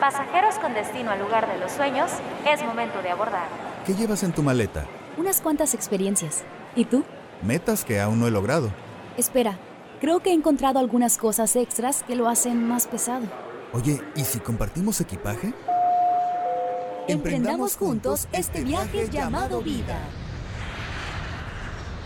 Pasajeros con destino al lugar de los sueños, es momento de abordar. ¿Qué llevas en tu maleta? Unas cuantas experiencias. ¿Y tú? Metas que aún no he logrado. Espera, creo que he encontrado algunas cosas extras que lo hacen más pesado. Oye, ¿y si compartimos equipaje? Emprendamos juntos este viaje llamado vida.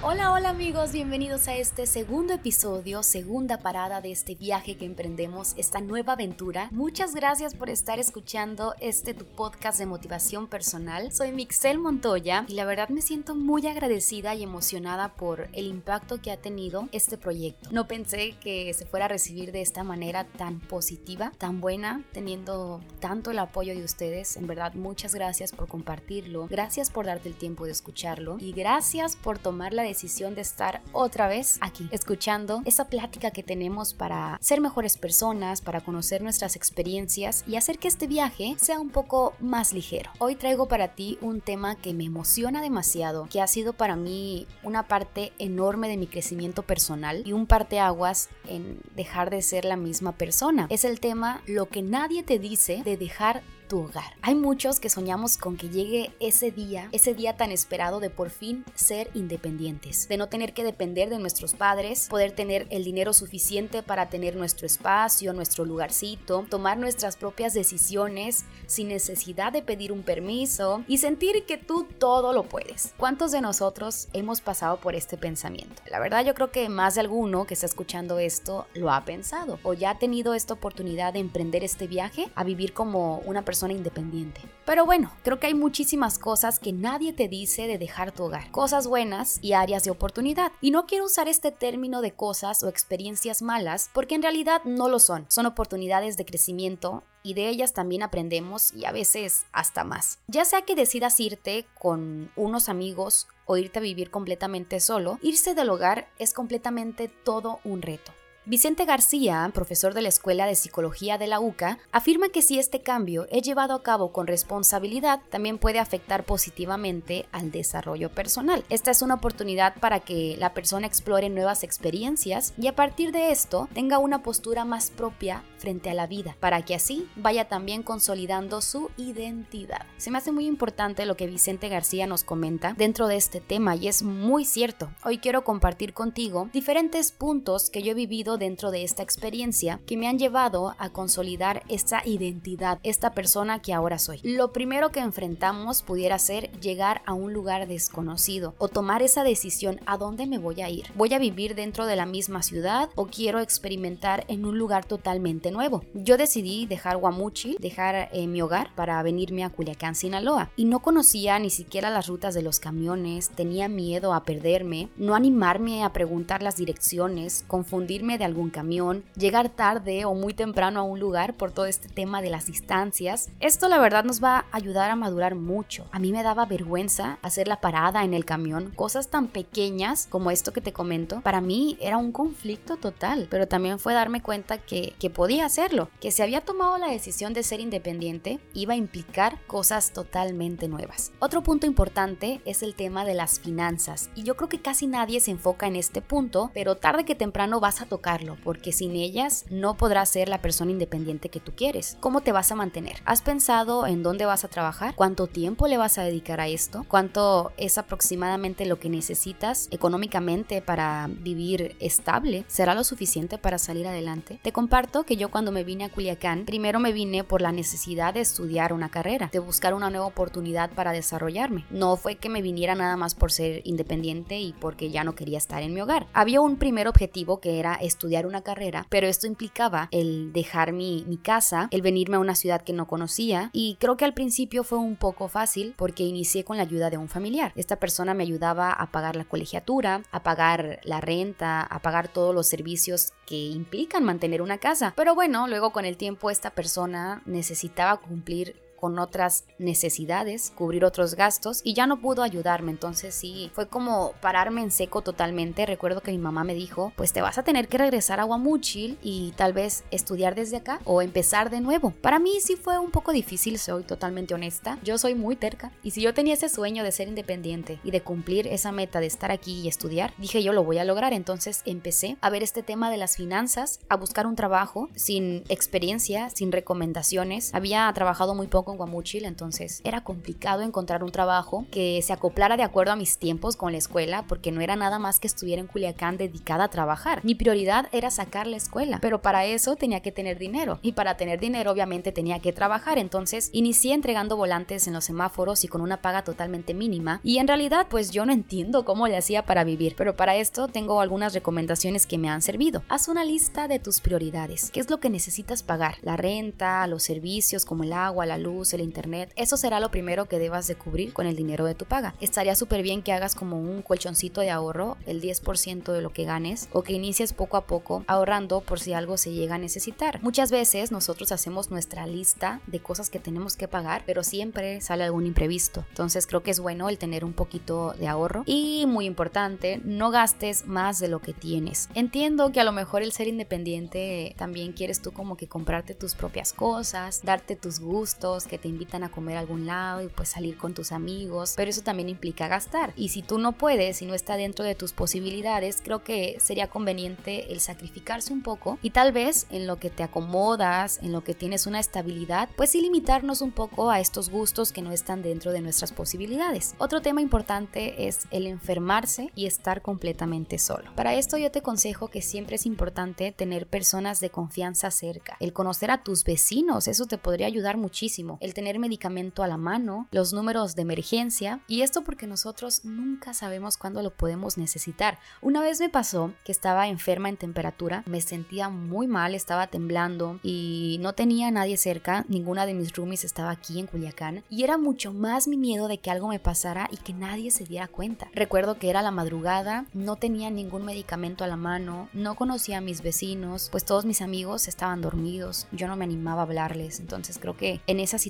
Hola, hola amigos, bienvenidos a este segundo episodio, segunda parada de este viaje que emprendemos, esta nueva aventura. Muchas gracias por estar escuchando este tu podcast de motivación personal. Soy Mixel Montoya y la verdad me siento muy agradecida y emocionada por el impacto que ha tenido este proyecto. No pensé que se fuera a recibir de esta manera tan positiva, tan buena, teniendo tanto el apoyo de ustedes. En verdad, muchas gracias por compartirlo, gracias por darte el tiempo de escucharlo y gracias por tomar la decisión de estar otra vez aquí, escuchando esa plática que tenemos para ser mejores personas, para conocer nuestras experiencias y hacer que este viaje sea un poco más ligero. Hoy traigo para ti un tema que me emociona demasiado, que ha sido para mí una parte enorme de mi crecimiento personal y un parteaguas en dejar de ser la misma persona. Es el tema lo que nadie te dice de dejar hogar. Hay muchos que soñamos con que llegue ese día, ese día tan esperado de por fin ser independientes, de no tener que depender de nuestros padres, poder tener el dinero suficiente para tener nuestro espacio, nuestro lugarcito, tomar nuestras propias decisiones sin necesidad de pedir un permiso y sentir que tú todo lo puedes. ¿Cuántos de nosotros hemos pasado por este pensamiento? La verdad yo creo que más de alguno que está escuchando esto lo ha pensado o ya ha tenido esta oportunidad de emprender este viaje a vivir como una persona independiente. Pero bueno, creo que hay muchísimas cosas que nadie te dice de dejar tu hogar, cosas buenas y áreas de oportunidad. Y no quiero usar este término de cosas o experiencias malas porque en realidad no lo son, son oportunidades de crecimiento y de ellas también aprendemos y a veces hasta más. Ya sea que decidas irte con unos amigos o irte a vivir completamente solo, irse del hogar es completamente todo un reto. Vicente García, profesor de la Escuela de Psicología de la UCA, afirma que si este cambio es llevado a cabo con responsabilidad, también puede afectar positivamente al desarrollo personal. Esta es una oportunidad para que la persona explore nuevas experiencias y a partir de esto tenga una postura más propia frente a la vida, para que así vaya también consolidando su identidad. Se me hace muy importante lo que Vicente García nos comenta dentro de este tema y es muy cierto. Hoy quiero compartir contigo diferentes puntos que yo he vivido dentro de esta experiencia que me han llevado a consolidar esta identidad, esta persona que ahora soy. Lo primero que enfrentamos pudiera ser llegar a un lugar desconocido o tomar esa decisión a dónde me voy a ir. ¿Voy a vivir dentro de la misma ciudad o quiero experimentar en un lugar totalmente nuevo? Yo decidí dejar Guamuchil, dejar eh, mi hogar para venirme a Culiacán, Sinaloa y no conocía ni siquiera las rutas de los camiones, tenía miedo a perderme, no animarme a preguntar las direcciones, confundirme de algún camión, llegar tarde o muy temprano a un lugar por todo este tema de las distancias. Esto la verdad nos va a ayudar a madurar mucho. A mí me daba vergüenza hacer la parada en el camión, cosas tan pequeñas como esto que te comento. Para mí era un conflicto total, pero también fue darme cuenta que, que podía hacerlo, que si había tomado la decisión de ser independiente iba a implicar cosas totalmente nuevas. Otro punto importante es el tema de las finanzas y yo creo que casi nadie se enfoca en este punto, pero tarde que temprano vas a tocar porque sin ellas no podrás ser la persona independiente que tú quieres. ¿Cómo te vas a mantener? ¿Has pensado en dónde vas a trabajar? ¿Cuánto tiempo le vas a dedicar a esto? ¿Cuánto es aproximadamente lo que necesitas económicamente para vivir estable? ¿Será lo suficiente para salir adelante? Te comparto que yo cuando me vine a Culiacán, primero me vine por la necesidad de estudiar una carrera, de buscar una nueva oportunidad para desarrollarme. No fue que me viniera nada más por ser independiente y porque ya no quería estar en mi hogar. Había un primer objetivo que era estudiar una carrera, pero esto implicaba el dejar mi, mi casa, el venirme a una ciudad que no conocía y creo que al principio fue un poco fácil porque inicié con la ayuda de un familiar. Esta persona me ayudaba a pagar la colegiatura, a pagar la renta, a pagar todos los servicios que implican mantener una casa. Pero bueno, luego con el tiempo esta persona necesitaba cumplir con otras necesidades, cubrir otros gastos y ya no pudo ayudarme. Entonces sí, fue como pararme en seco totalmente. Recuerdo que mi mamá me dijo, pues te vas a tener que regresar a Guamuchil y tal vez estudiar desde acá o empezar de nuevo. Para mí sí fue un poco difícil, soy totalmente honesta. Yo soy muy terca y si yo tenía ese sueño de ser independiente y de cumplir esa meta de estar aquí y estudiar, dije yo lo voy a lograr. Entonces empecé a ver este tema de las finanzas, a buscar un trabajo sin experiencia, sin recomendaciones. Había trabajado muy poco Guamuchil, entonces era complicado encontrar un trabajo que se acoplara de acuerdo a mis tiempos con la escuela, porque no era nada más que estuviera en Culiacán dedicada a trabajar. Mi prioridad era sacar la escuela, pero para eso tenía que tener dinero y para tener dinero obviamente tenía que trabajar. Entonces inicié entregando volantes en los semáforos y con una paga totalmente mínima y en realidad pues yo no entiendo cómo le hacía para vivir, pero para esto tengo algunas recomendaciones que me han servido. Haz una lista de tus prioridades. ¿Qué es lo que necesitas pagar? La renta, los servicios como el agua, la luz, el internet. Eso será lo primero que debas de cubrir con el dinero de tu paga. Estaría súper bien que hagas como un colchoncito de ahorro, el 10% de lo que ganes, o que inicies poco a poco ahorrando por si algo se llega a necesitar. Muchas veces nosotros hacemos nuestra lista de cosas que tenemos que pagar, pero siempre sale algún imprevisto. Entonces creo que es bueno el tener un poquito de ahorro. Y muy importante, no gastes más de lo que tienes. Entiendo que a lo mejor el ser independiente también quieres tú como que comprarte tus propias cosas, darte tus gustos, que te invitan a comer a algún lado y pues salir con tus amigos, pero eso también implica gastar. Y si tú no puedes y no está dentro de tus posibilidades, creo que sería conveniente el sacrificarse un poco y tal vez en lo que te acomodas, en lo que tienes una estabilidad, pues sí limitarnos un poco a estos gustos que no están dentro de nuestras posibilidades. Otro tema importante es el enfermarse y estar completamente solo. Para esto yo te aconsejo que siempre es importante tener personas de confianza cerca, el conocer a tus vecinos, eso te podría ayudar muchísimo, el tener medicamento a la mano, los números de emergencia y esto porque nosotros nunca sabemos cuándo lo podemos necesitar. Una vez me pasó que estaba enferma en temperatura, me sentía muy mal, estaba temblando y no tenía nadie cerca, ninguna de mis roomies estaba aquí en Culiacán y era mucho más mi miedo de que algo me pasara y que nadie se diera cuenta. Recuerdo que era la madrugada, no tenía ningún medicamento a la mano, no conocía a mis vecinos, pues todos mis amigos estaban dormidos, yo no me animaba a hablarles, entonces creo que en esa situación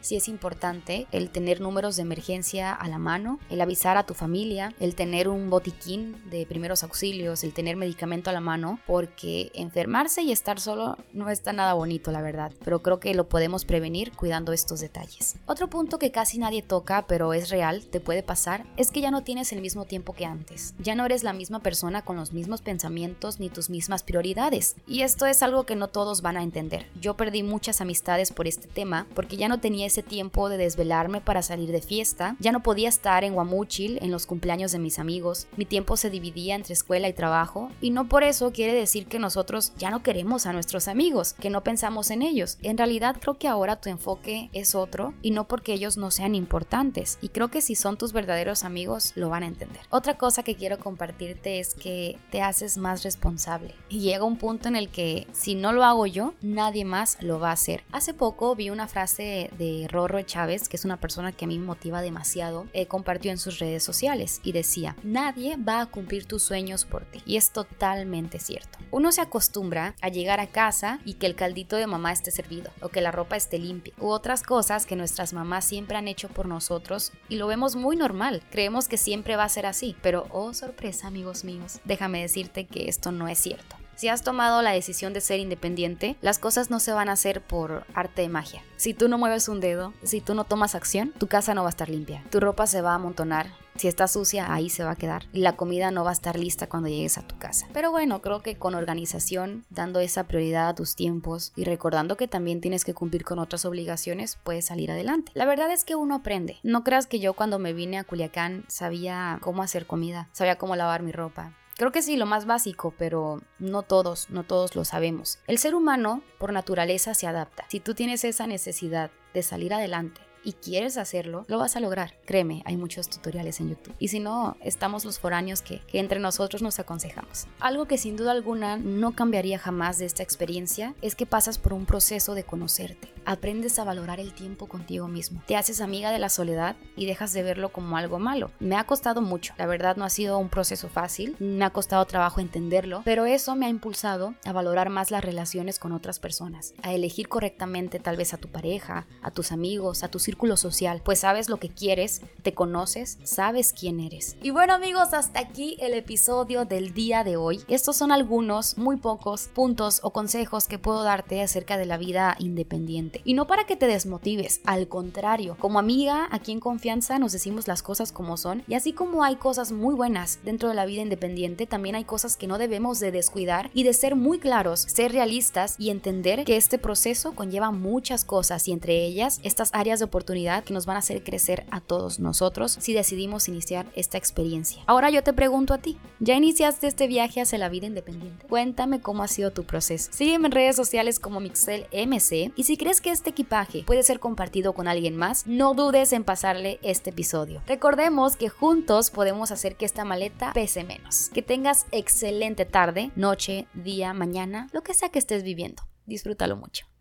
sí es importante el tener números de emergencia a la mano, el avisar a tu familia, el tener un botiquín de primeros auxilios, el tener medicamento a la mano, porque enfermarse y estar solo no está nada bonito, la verdad, pero creo que lo podemos prevenir cuidando estos detalles. Otro punto que casi nadie toca, pero es real, te puede pasar, es que ya no tienes el mismo tiempo que antes. Ya no eres la misma persona con los mismos pensamientos ni tus mismas prioridades. Y esto es algo que no todos van a entender. Yo perdí muchas amistades por este tema porque ya no tenía ese tiempo de desvelarme para salir de fiesta, ya no podía estar en Guamúchil en los cumpleaños de mis amigos, mi tiempo se dividía entre escuela y trabajo y no por eso quiere decir que nosotros ya no queremos a nuestros amigos, que no pensamos en ellos. En realidad creo que ahora tu enfoque es otro y no porque ellos no sean importantes y creo que si son tus verdaderos amigos lo van a entender. Otra cosa que quiero compartirte es que te haces más responsable y llega un punto en el que si no lo hago yo, nadie más lo va a hacer. Hace poco vi una frase de Rorro Chávez, que es una persona que a mí me motiva demasiado, eh, compartió en sus redes sociales y decía, nadie va a cumplir tus sueños por ti. Y es totalmente cierto. Uno se acostumbra a llegar a casa y que el caldito de mamá esté servido o que la ropa esté limpia u otras cosas que nuestras mamás siempre han hecho por nosotros y lo vemos muy normal. Creemos que siempre va a ser así, pero oh sorpresa amigos míos, déjame decirte que esto no es cierto. Si has tomado la decisión de ser independiente, las cosas no se van a hacer por arte de magia. Si tú no mueves un dedo, si tú no tomas acción, tu casa no va a estar limpia, tu ropa se va a amontonar, si está sucia, ahí se va a quedar. Y la comida no va a estar lista cuando llegues a tu casa. Pero bueno, creo que con organización, dando esa prioridad a tus tiempos y recordando que también tienes que cumplir con otras obligaciones, puedes salir adelante. La verdad es que uno aprende. No creas que yo cuando me vine a Culiacán sabía cómo hacer comida, sabía cómo lavar mi ropa, Creo que sí, lo más básico, pero no todos, no todos lo sabemos. El ser humano, por naturaleza, se adapta. Si tú tienes esa necesidad de salir adelante, y quieres hacerlo, lo vas a lograr. Créeme, hay muchos tutoriales en YouTube. Y si no, estamos los foráneos que, que, entre nosotros nos aconsejamos. Algo que sin duda alguna no cambiaría jamás de esta experiencia es que pasas por un proceso de conocerte aprendes a valorar el tiempo contigo mismo. Te haces amiga de la soledad y dejas de verlo como algo malo. Me ha costado mucho, la verdad no ha sido un proceso fácil, me ha costado trabajo entenderlo, pero eso me ha impulsado a valorar más las relaciones con otras personas, a elegir correctamente tal vez a tu pareja, a tus amigos, a tu círculo social, pues sabes lo que quieres, te conoces, sabes quién eres. Y bueno amigos, hasta aquí el episodio del día de hoy. Estos son algunos, muy pocos puntos o consejos que puedo darte acerca de la vida independiente. Y no para que te desmotives, al contrario, como amiga, aquí en confianza nos decimos las cosas como son y así como hay cosas muy buenas dentro de la vida independiente, también hay cosas que no debemos de descuidar y de ser muy claros, ser realistas y entender que este proceso conlleva muchas cosas y entre ellas estas áreas de oportunidad que nos van a hacer crecer a todos nosotros si decidimos iniciar esta experiencia. Ahora yo te pregunto a ti, ¿ya iniciaste este viaje hacia la vida independiente? Cuéntame cómo ha sido tu proceso. Sígueme en redes sociales como Mixel MC y si crees que este equipaje puede ser compartido con alguien más, no dudes en pasarle este episodio. Recordemos que juntos podemos hacer que esta maleta pese menos. Que tengas excelente tarde, noche, día, mañana, lo que sea que estés viviendo. Disfrútalo mucho.